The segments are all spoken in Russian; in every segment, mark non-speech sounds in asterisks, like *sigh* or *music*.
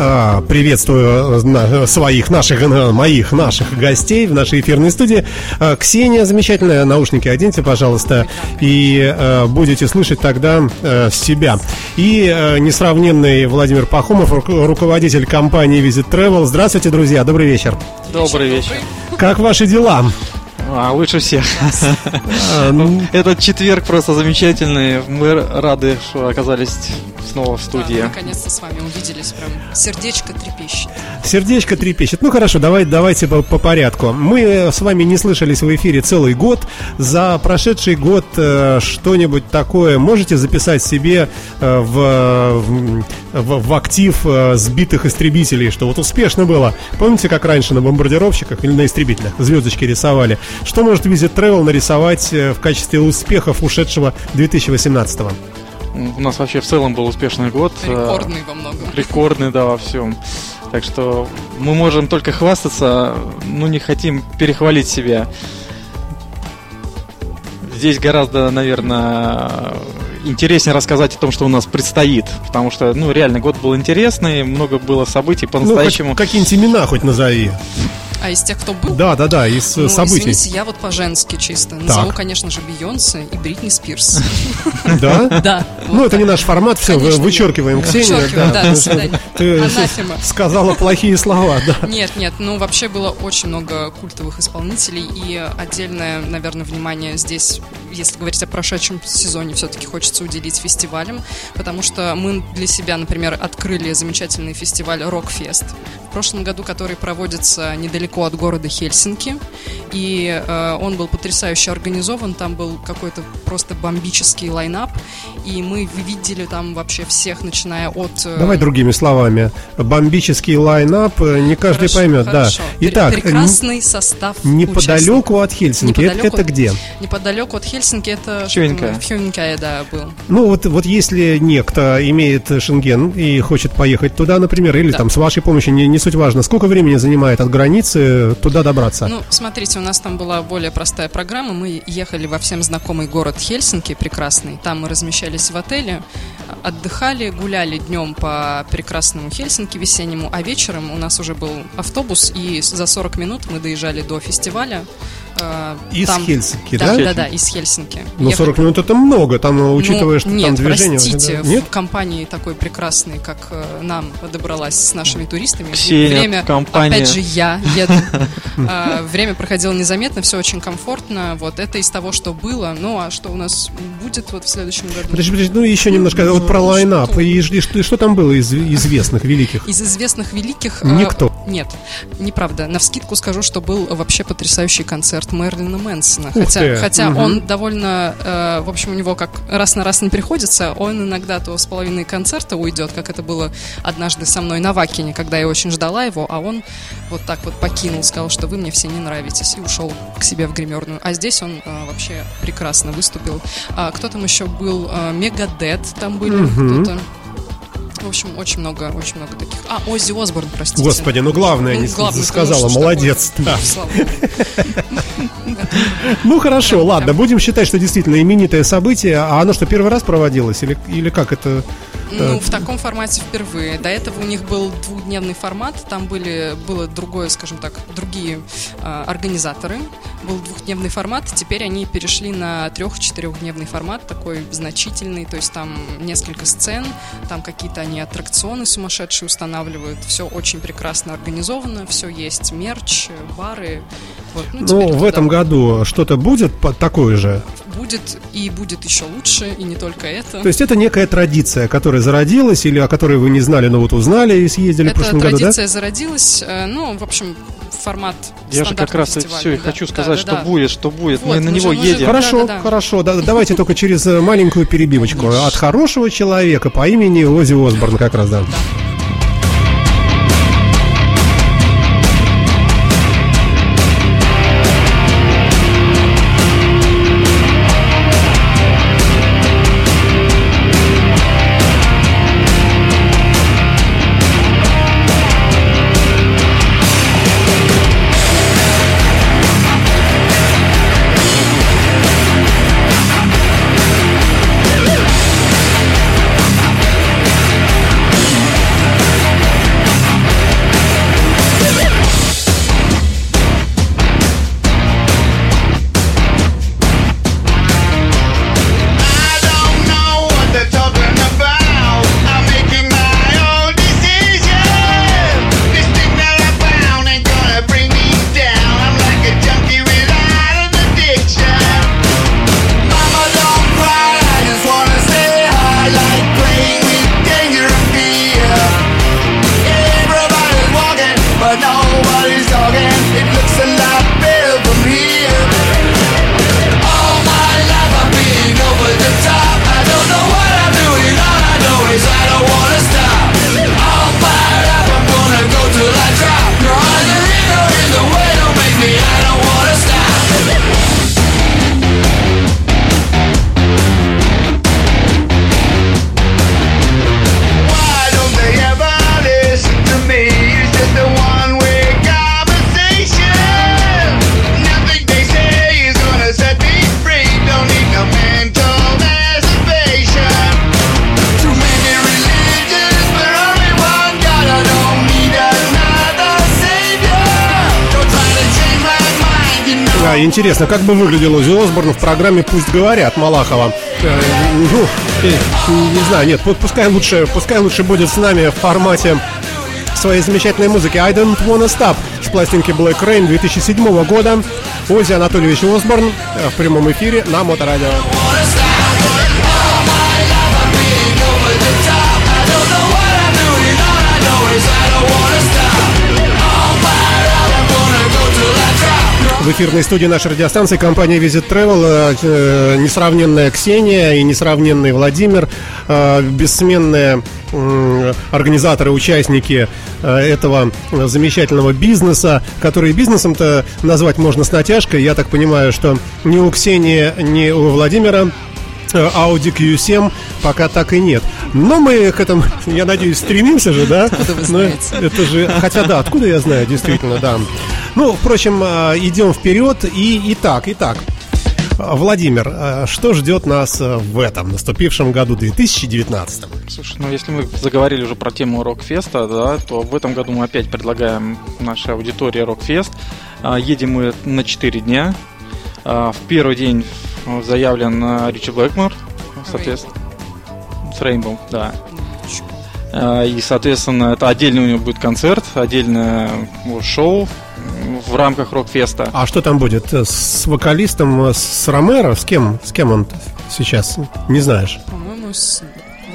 А, приветствую э, своих, наших, э, моих, наших гостей в нашей эфирной студии. А, Ксения, замечательная, наушники оденьте, пожалуйста, и э, будете слышать тогда себя. И несравненный Владимир Пахомов, руководитель компании Visit Travel. Здравствуйте, друзья, добрый вечер. Добрый вечер. Как ваши дела? А, лучше всех. А, ну. Этот четверг просто замечательный. Мы рады, что оказались снова в студии. Да, наконец-то с вами увиделись, прям сердечко трепещет. Сердечко трепещет. Ну хорошо, давай, давайте по, по порядку. Мы с вами не слышались в эфире целый год. За прошедший год э, что-нибудь такое можете записать себе э, в, в, в актив э, сбитых истребителей, что вот успешно было. Помните, как раньше на бомбардировщиках или на истребителях звездочки рисовали? Что может Visit Travel нарисовать э, в качестве успехов ушедшего 2018 -го? У нас вообще в целом был успешный год. Э, Рекордный во многом. Рекордный, да, во всем. Так что мы можем только хвастаться, но не хотим перехвалить себя. Здесь гораздо, наверное, интереснее рассказать о том, что у нас предстоит. Потому что, ну, реально, год был интересный, много было событий по-настоящему. Ну, какие-нибудь имена хоть назови. А из тех, кто был? Да, да, да, из ну, событий. Извините, я вот по-женски чисто. Назову, конечно же, Бейонсе и Бритни Спирс. *laughs* Да? *laughs* Да. Ну, это не наш формат, все, вычеркиваем Ксению. Да, до свидания. Ты сказала плохие слова, да. Нет, нет, ну вообще было очень много культовых исполнителей и отдельное, наверное, внимание здесь, если говорить о прошедшем сезоне, все-таки хочется уделить фестивалям, потому что мы для себя, например, открыли замечательный фестиваль Рокфест в прошлом году, который проводится недалеко недалеко от города Хельсинки. И э, он был потрясающе организован, там был какой-то просто бомбический лайнап. И мы видели там вообще всех, начиная от... Э... Давай другими словами. Бомбический лайнап, э, не каждый хорошо, поймет. Хорошо. Да. Итак, Прекрасный состав Неподалеку от Хельсинки. Неподалеку, это, это где? Неподалеку от Хельсинки это... Хюнькая. Хюнькая, да, был. Ну вот, вот если некто имеет шенген и хочет поехать туда, например, или да. там с вашей помощью, не, не суть важно, сколько времени занимает от границы туда добраться? Ну, смотрите, у нас там была более простая программа. Мы ехали во всем знакомый город Хельсинки, прекрасный. Там мы размещались в отеле, отдыхали, гуляли днем по прекрасному Хельсинки весеннему, а вечером у нас уже был автобус, и за 40 минут мы доезжали до фестиваля. Э, из там, Хельсинки, да? Да, да, да, из Хельсинки. Но 40 минут это много, там, учитывая, ну, что нет, там движение... простите, да? нет, в компании такой прекрасной, как э, нам подобралась с нашими туристами. Ксения, время, компания. опять же, я еду. *laughs* Э, время проходило незаметно, все очень комфортно. Вот это из того, что было. Ну, а что у нас будет вот в следующем году? Подожди, подожди, ну еще немножко ну, вот про лайнап. И, что, там было из известных великих? Из известных великих... Никто. Нет, неправда. На вскидку скажу, что был вообще потрясающий концерт концерт Мерлина Мэнсона. Хотя, хотя угу. он довольно, э, в общем, у него как раз на раз не приходится, он иногда то с половиной концерта уйдет, как это было однажды со мной на Вакине, когда я очень ждала его, а он вот так вот покинул, сказал, что вы мне все не нравитесь, и ушел к себе в гримерную. А здесь он э, вообще прекрасно выступил. А, кто там еще был? Э, Мегадет там были, угу. кто-то. В общем, очень много, очень много таких. А, Оззи Осборн, простите. Господи, ну главное ну, не главное, сказала, конечно, молодец. Да. Ну хорошо, ладно, будем считать, что действительно именитое событие. А оно что, первый раз проводилось? Или, или как это? Ну, в таком формате впервые. До этого у них был двухдневный формат, там были, было другое, скажем так, другие э, организаторы. Был двухдневный формат, теперь они перешли на трех-четырехдневный формат, такой значительный, то есть там несколько сцен, там какие-то они аттракционы сумасшедшие устанавливают, все очень прекрасно организовано, все есть мерч, бары. Вот, ну, ну в этом году что-то будет такое же? Будет и будет еще лучше, и не только это. То есть это некая традиция, которая зародилась, или о которой вы не знали, но вот узнали и съездили это в прошлом году, да? традиция зародилась, э, ну, в общем, формат Я же как раз все и хочу сказать, да, что да. будет, что будет. Вот, мы на него же, едем. Хорошо, да, да, хорошо. Да, давайте только через маленькую перебивочку. От хорошего человека по имени Ози Осборн как раз, да. да. Интересно, как бы выглядел Узи Осборн в программе «Пусть говорят» Малахова. Э, ну, э, не знаю, нет, пускай лучше, пускай лучше будет с нами в формате своей замечательной музыки I Don't Wanna Stop с пластинки Black Rain 2007 года. Ози Анатольевич Осборн э, в прямом эфире на Моторадио. В эфирной студии нашей радиостанции компания Visit Travel э, э, несравненная Ксения и несравненный Владимир, э, бессменные организаторы, участники этого замечательного бизнеса, который бизнесом-то назвать можно с натяжкой. Я так понимаю, что ни у Ксении, ни у Владимира Audi Q7 пока так и нет. Но мы к этому, *laughs* я надеюсь, стремимся же, да? Откуда вы знаете? Но это же, хотя да, откуда я знаю, действительно, да. Ну, впрочем, э, идем вперед. И, итак, итак. Владимир, э, что ждет нас э, в этом наступившем году 2019? Слушай, ну если мы заговорили уже про тему Рокфеста, да, то в этом году мы опять предлагаем нашей аудитории Рокфест. Едем мы на 4 дня. В первый день заявлен Ричи Блэкмор, соответственно, с Рейнбоу, да. И, соответственно, это отдельный у него будет концерт, отдельное шоу, в рамках Рокфеста. А что там будет? С вокалистом, с Ромеро? С кем? С кем он сейчас? Не знаешь? По-моему, с...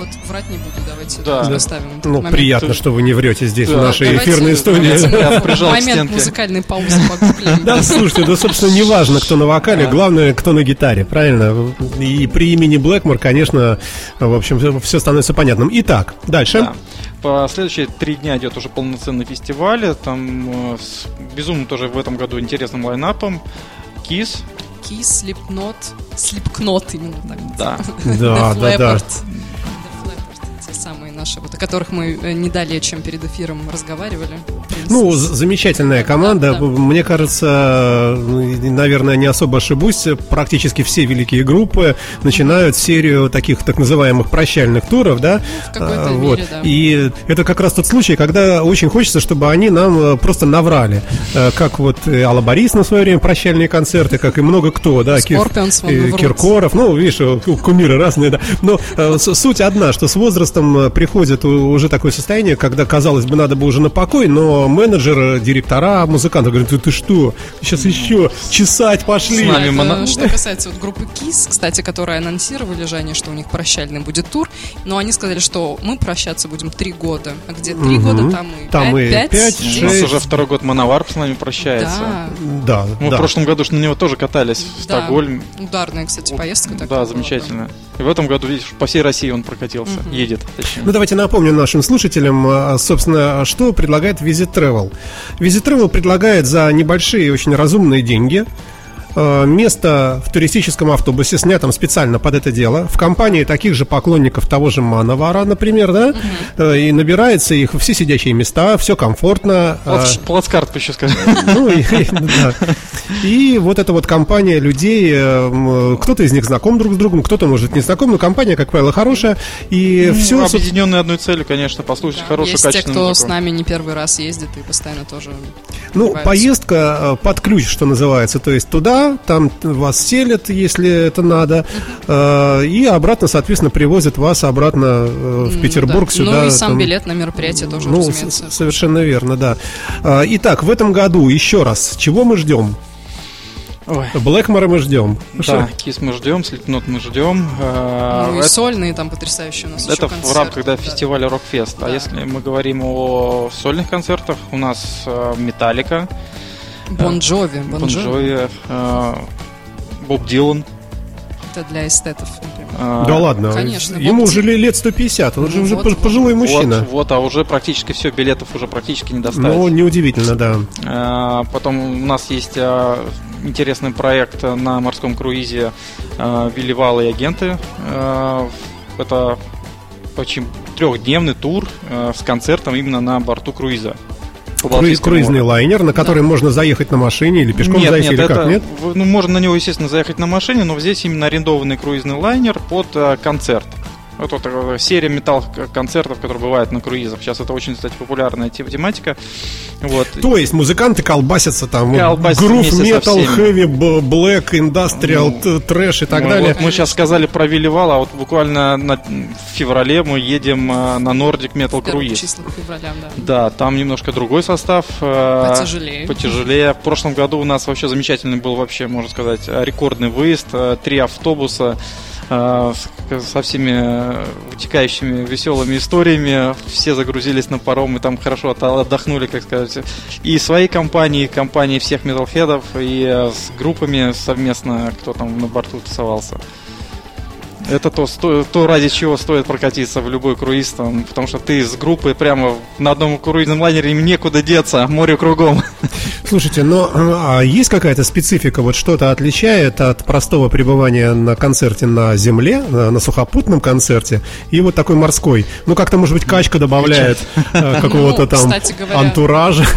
Вот врать не буду, давайте да. оставим. Ну, момент. приятно, что вы не врете здесь, да. в нашей давайте, эфирной студии. Давайте *laughs* момент музыкальной паузы погуглим. Да, слушайте, да, собственно, не важно, кто на вокале, главное, кто на гитаре, правильно? И при имени Блэкмор, конечно, в общем, все становится понятным. Итак, дальше. Да. По следующие три дня идет уже полноценный фестиваль. Там с безумно тоже в этом году интересным лайнапом. Кис. Кис, Слепнот, Слепкнот именно так. Да, *laughs* да, да, да some наши, вот о которых мы э, не далее, чем перед эфиром разговаривали. Ну, замечательная команда. Да, да. Мне кажется, ну, наверное, не особо ошибусь, практически все великие группы начинают серию таких так называемых прощальных туров, да? Ну, а, вот. мере, да. И это как раз тот случай, когда очень хочется, чтобы они нам э, просто наврали. Э, как вот Алла Борис в свое время прощальные концерты, как и много кто, да? Скорпионс, Киркоров, ну, видишь, кумиры разные, да. Но суть одна, что с возрастом приходит уже такое состояние, когда, казалось бы, надо бы уже на покой, но менеджер, директора, музыканты говорят, ты, ты что, сейчас еще чесать пошли. Это, моно... Что касается вот группы KISS, кстати, которые анонсировали же они, что у них прощальный будет тур, но они сказали, что мы прощаться будем три года, а где три угу. года, там и там 5, и 5, 5 6. У нас уже второй год Мановарп с нами прощается. Да. Да, Мы да. в прошлом году на него тоже катались в да. Стокгольм. Ударная, кстати, поездка. Да, замечательно. И в этом году, видишь, по всей России он прокатился, угу. едет. Точнее. Ну, давайте напомним нашим слушателям, а, собственно, что предлагает Visit Travel. Visit Travel предлагает за небольшие, очень разумные деньги место в туристическом автобусе, снятом специально под это дело, в компании таких же поклонников того же Мановара, например, да, угу. и набирается их все сидячие места, все комфортно. Плац, э, плацкарт, еще сказать. Ну, *laughs* и, да. и вот эта вот компания людей, кто-то из них знаком друг с другом, кто-то, может, не знаком, но компания, как правило, хорошая, и ну, все... Объединенные одной целью, конечно, послушать да. хорошую, Есть те, кто музыку. с нами не первый раз ездит и постоянно тоже Ну, поездка под ключ, что называется, то есть туда там вас селят, если это надо, э, и обратно, соответственно, привозят вас обратно э, в Петербург да. сюда. Ну и сам там, билет на мероприятие тоже, ну, разумеется. Совершенно верно, да. Э, итак, в этом году еще раз, чего мы ждем? Ой. Блэкмора мы ждем. Да? Кис мы ждем, Слепнот мы ждем. Ну и сольные там потрясающие у нас Это в рамках да, фестиваля Рокфест. Да. А если мы говорим о сольных концертах, у нас Металлика. Бон Джови. Бон Джови. Э, Боб Дилан. Это для эстетов, например. А, да ладно, конечно. Ему уже лет 150, он же ну, уже вот, пожилой мужчина. Вот, вот, а уже практически все, билетов уже практически не достать. Ну, неудивительно, да. А, потом у нас есть а, интересный проект на морском круизе а, Вилливалы и агенты. А, это очень трехдневный тур а, с концертом именно на борту круиза. Круиз, круизный лайнер, на который да. можно заехать на машине или пешком нет, заехать, нет, или это, как, нет? Ну, можно на него, естественно, заехать на машине, но здесь именно арендованный круизный лайнер под а, концерт. Это вот такая серия металл-концертов, которые бывают на круизах. Сейчас это очень, кстати, популярная тематика. Вот. То есть музыканты колбасятся там, колбасятся грув, метал, хэви, блэк, индастриал, ну, трэш и так мы, далее. Вот мы сейчас сказали про Вилливал, а вот буквально на, в феврале мы едем а, на Nordic Metal Cruise. февраля, да. Да, там немножко другой состав. А, потяжелее. Потяжелее. В прошлом году у нас вообще замечательный был вообще, можно сказать, рекордный выезд. А, три автобуса Э, со всеми вытекающими веселыми историями. Все загрузились на паром и там хорошо отдохнули, как сказать. И своей компании, компании всех металлхедов, и э, с группами совместно, кто там на борту тусовался. Это то, сто, то, ради чего стоит прокатиться в любой круиз, там, потому что ты с группой прямо на одном круизном лайнере, им некуда деться, море кругом. *laughs* Слушайте, но а есть какая-то специфика, вот что-то отличает от простого пребывания на концерте на земле, на, на сухопутном концерте, и вот такой морской? Ну, как-то, может быть, качка добавляет э, какого-то ну, там антуража. *laughs*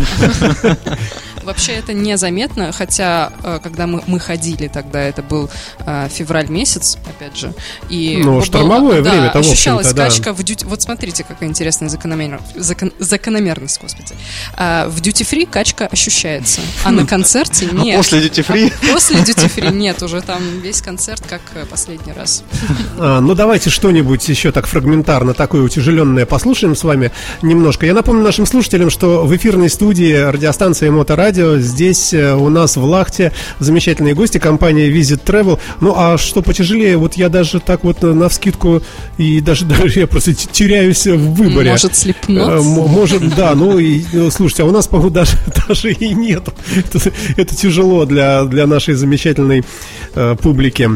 Вообще это незаметно, хотя э, когда мы, мы ходили тогда, это был э, февраль месяц, опять же. И ну, штормовое да, время, того, ощущалась качка в дьюти... Вот смотрите, какая интересная закономер... закон... закономерность, господи. А, в дьюти-фри качка ощущается, а на *laughs* концерте нет. А после дьюти-фри? А после дьюти-фри нет, уже там весь концерт как э, последний раз. *laughs* А, ну, давайте что-нибудь еще так фрагментарно, такое утяжеленное послушаем с вами немножко. Я напомню нашим слушателям, что в эфирной студии радиостанции Моторадио радио. Здесь э, у нас в Лахте замечательные гости, компания Visit Travel. Ну, а что потяжелее, вот я даже так вот на вскидку и даже, *laughs* даже я просто теряюсь в выборе. Может, слепнуть? Э, может, да. Ну, и, ну, слушайте, а у нас, по-моему, даже, *laughs* даже и нет. Это, это тяжело для, для нашей замечательной э, публики.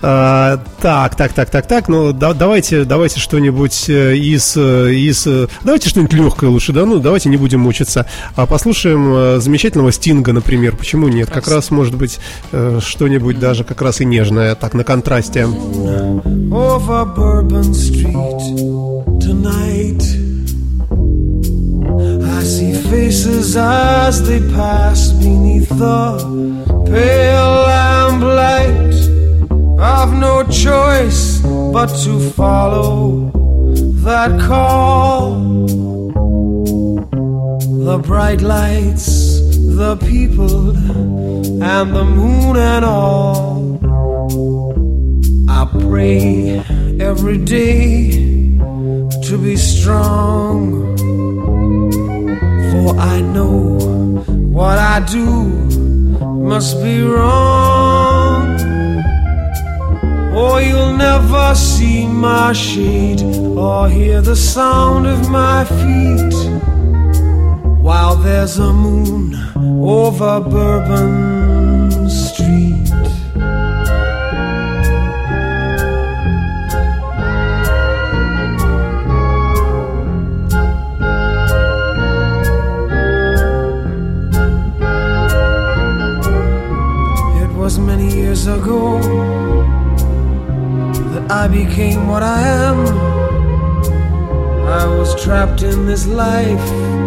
А, так, так, так, так, так. Ну, да, давайте, давайте что-нибудь э, из, из... Давайте что-нибудь легкое лучше, да? Ну, давайте не будем мучиться. А послушаем замечательного самого Стинга, например, почему нет? Как раз, может быть, э, что-нибудь даже как раз и нежное, так, на контрасте. Over Bourbon Street tonight I see faces as they pass beneath the pale lamplight I've no choice but to follow that call The bright lights the people and the moon and all. I pray every day to be strong, for I know what I do must be wrong. Or you'll never see my shade or hear the sound of my feet while there's a moon over Bourbon Street. It was many years ago that I became what I am. I was trapped in this life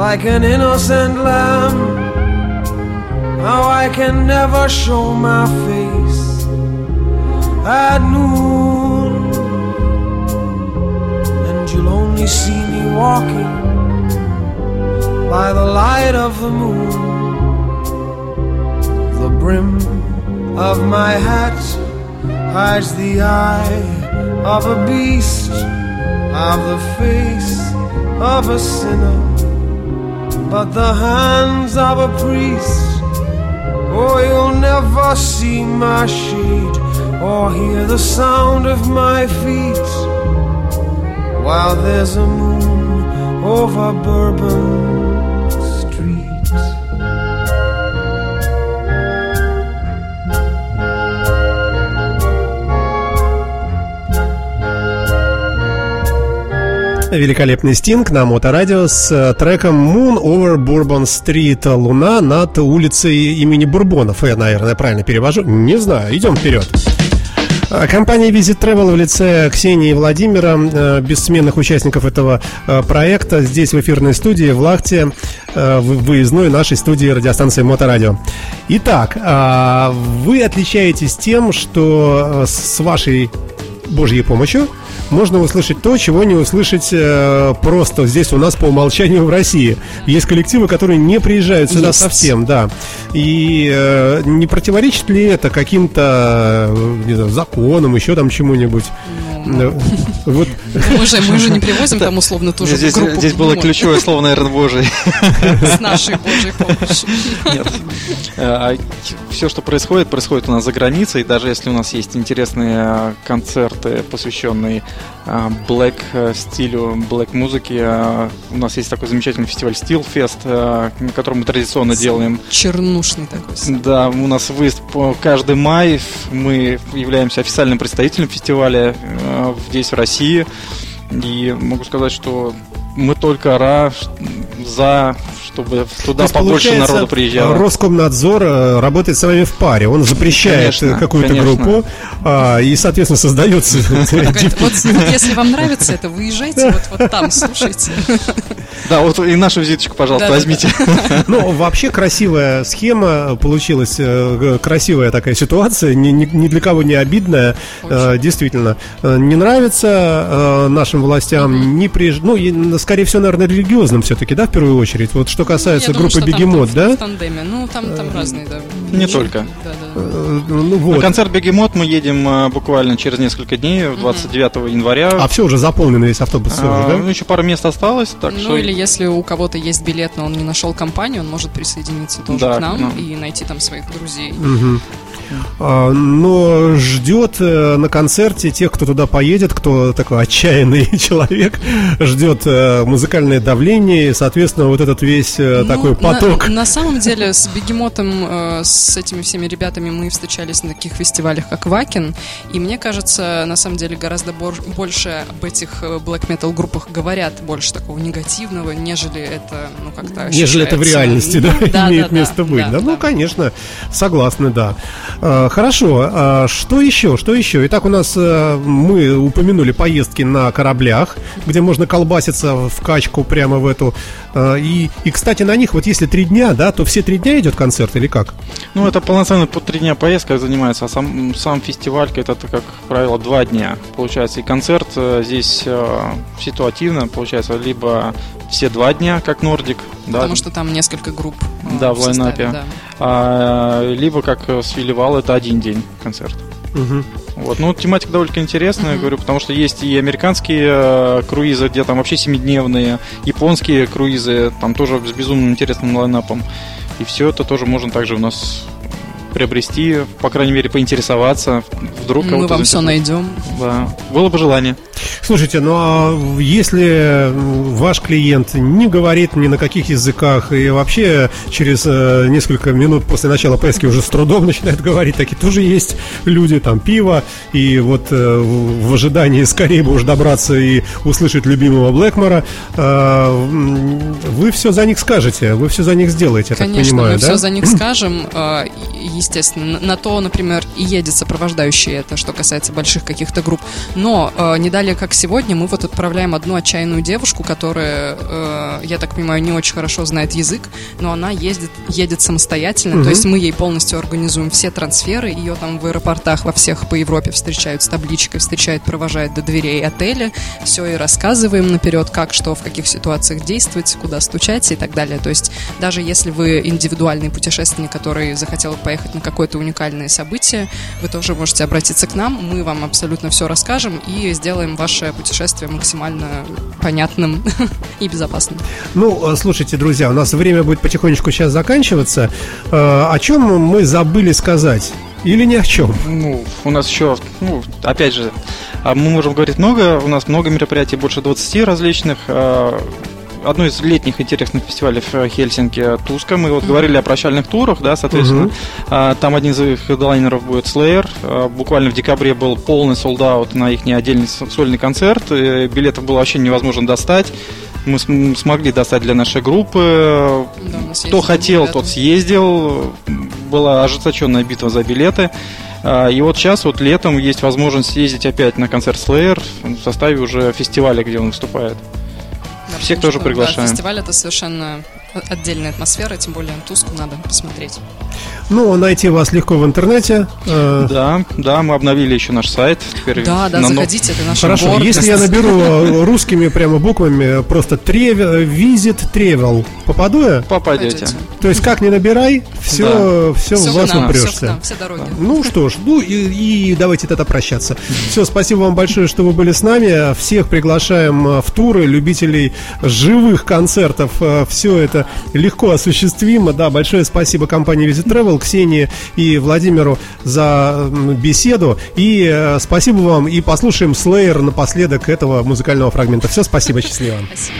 like an innocent lamb. How I can never show my face at noon, and you'll only see me walking by the light of the moon. The brim of my hat hides the eye of a beast, of the face of a sinner but the hands of a priest. Oh, you'll never see my shade or hear the sound of my feet while there's a moon over Bourbon. Великолепный стинг на моторадио с э, треком Moon over Bourbon Street. Луна над улицей имени Бурбонов. Я, наверное, правильно перевожу. Не знаю. Идем вперед. Э, компания Visit Travel в лице Ксении и Владимира, э, бессменных участников этого проекта, здесь в эфирной студии в Лахте, в выездной нашей студии радиостанции Моторадио. Итак, вы отличаетесь тем, что с вашей Божьей помощью можно услышать то, чего не услышать э, просто здесь у нас по умолчанию в России. Есть коллективы, которые не приезжают сюда Есть. совсем, да. И э, не противоречит ли это каким-то, э, не знаю, законам, еще там чему-нибудь? Ну, вот. Мы, же, мы же не *laughs* привозим там условно ту же здесь, группу. Здесь было ключевое слово, наверное, Божий. С нашей Божьей помощью. Нет. А, все, что происходит, происходит у нас за границей. Даже если у нас есть интересные концерты, посвященные black а, стилю, black музыке, а, у нас есть такой замечательный фестиваль Steel Fest, который мы традиционно делаем. Чернушный такой. Да, у нас выезд по каждый май. Мы являемся официальным представителем фестиваля здесь, в России. И могу сказать, что мы только ра за чтобы туда То побольше народу приезжало. Роскомнадзор э, работает с вами в паре. Он запрещает какую-то группу а, и, соответственно, создается. *laughs* Вот если вам нравится это, выезжайте вот там, слушайте. Да, вот и нашу визиточку, пожалуйста, возьмите. Ну, вообще красивая схема получилась, э, красивая такая ситуация, ни для кого не обидная, э, действительно. Не нравится нашим властям, не приезжать, ну, скорее всего, наверное, религиозным все-таки, да, в первую очередь. Вот что касается ну, группы Бегемот, да? В тандеме. Ну, там, там разные, да. Не только. Да, да. Э, ну, вот. На концерт Бегемот мы едем э, буквально через несколько дней, 29 угу. января. А все уже заполнен весь автобус, все а, уже, да? Ну, еще пару мест осталось. Так ну, что... или если у кого-то есть билет, но он не нашел компанию, он может присоединиться тоже да, к нам ну. и найти там своих друзей. Угу. А, но ждет э, на концерте тех, кто туда поедет, кто такой отчаянный *laughs* человек, ждет э, музыкальное давление, и, соответственно, вот этот весь э, ну, такой поток. На, на самом деле, с Бегемотом, с этими всеми ребятами мы встречались на таких фестивалях, как Вакин, и мне кажется, на самом деле, гораздо больше об этих black metal группах говорят больше такого негативного, нежели это, ну, как-то Нежели это в реальности, да, да имеет да, место да, быть. Да, да, ну, конечно, согласны, да. А, хорошо, а что еще? Что еще? Итак, у нас э, мы упомянули поездки на кораблях, где можно колбаситься в качку прямо в эту. А, и, и, кстати, на них вот если три дня, да, то все три дня идет концерт или как? Ну, это полноценный по три дня поездка занимается, а сам, сам фестиваль, это, как правило, два дня. Получается, и концерт э, здесь э, ситуативно, получается, либо все два дня, как Нордик. Потому да. что там несколько групп. Да, в, в лайнапе. Да. А, либо как с Вилливал, это один день концерт. Угу. Вот, ну, тематика довольно интересная, угу. говорю, потому что есть и американские э, круизы, где там вообще семидневные, японские круизы, там тоже с безумно интересным лайнапом. И все это тоже можно также у нас приобрести, по крайней мере, поинтересоваться. Вдруг Мы вам все найдем. Да. Было бы желание. Слушайте, ну а если ваш клиент не говорит ни на каких языках и вообще через э, несколько минут после начала поездки уже с трудом *laughs* начинает говорить, такие тоже есть люди, там пиво, и вот э, в ожидании скорее бы уж добраться и услышать любимого Блэкмора, э, вы все за них скажете, вы все за них сделаете, я Конечно, так понимаю, мы да? все за них *clears throat* скажем, э, естественно, на то, например, и едет сопровождающий это, что касается больших каких-то групп, но э, не далее, как сегодня мы вот отправляем одну отчаянную девушку, которая, э, я так понимаю, не очень хорошо знает язык, но она ездит, едет самостоятельно, угу. то есть мы ей полностью организуем все трансферы, ее там в аэропортах во всех по Европе встречают с табличкой, встречают, провожают до дверей отеля, все и рассказываем наперед, как, что, в каких ситуациях действовать, куда стучать и так далее. То есть даже если вы индивидуальный путешественник, который захотел поехать на какое-то уникальное событие, вы тоже можете обратиться к нам, мы вам абсолютно все расскажем и сделаем ваше путешествие максимально понятным *laughs* и безопасным. Ну, э, слушайте, друзья, у нас время будет потихонечку сейчас заканчиваться. Э, о чем мы забыли сказать? Или ни о чем? Ну, у нас еще, ну, опять же, а мы можем говорить много, у нас много мероприятий, больше 20 различных. Э, одно из летних интересных фестивалей в Хельсинки Туска. Мы вот говорили о прощальных турах, да, соответственно. Mm-hmm. Там один из их хедлайнеров будет Slayer. А, буквально в декабре был полный солдат на их отдельный сольный концерт. Билетов было вообще невозможно достать мы смогли достать для нашей группы. Да, Кто хотел, тот съездил. Была ожесточенная битва за билеты. А, и вот сейчас, вот летом, есть возможность съездить опять на концерт Slayer в составе уже фестиваля, где он выступает. Да, Всех тоже приглашаем. Да, фестиваль это совершенно отдельная атмосфера, тем более Туску надо посмотреть. Ну, найти вас легко в интернете. Э, да, да, мы обновили еще наш сайт. Теперь да, да, заходите, это наш Хорошо, гордость. если я наберу русскими прямо буквами просто travel, visit travel, попаду я? Попадете. То есть как не набирай, все, да. все, все в вас нам, упрешься. Все, нам, все дороги. Ну что ж, ну и, и давайте тогда прощаться. Все, спасибо вам большое, что вы были с нами. Всех приглашаем э, в туры, любителей живых концертов. Э, все это легко осуществимо. Да, большое спасибо компании Visit Travel, Ксении и Владимиру за беседу. И э, спасибо вам. И послушаем Slayer напоследок этого музыкального фрагмента. Все, спасибо, счастливо. Спасибо.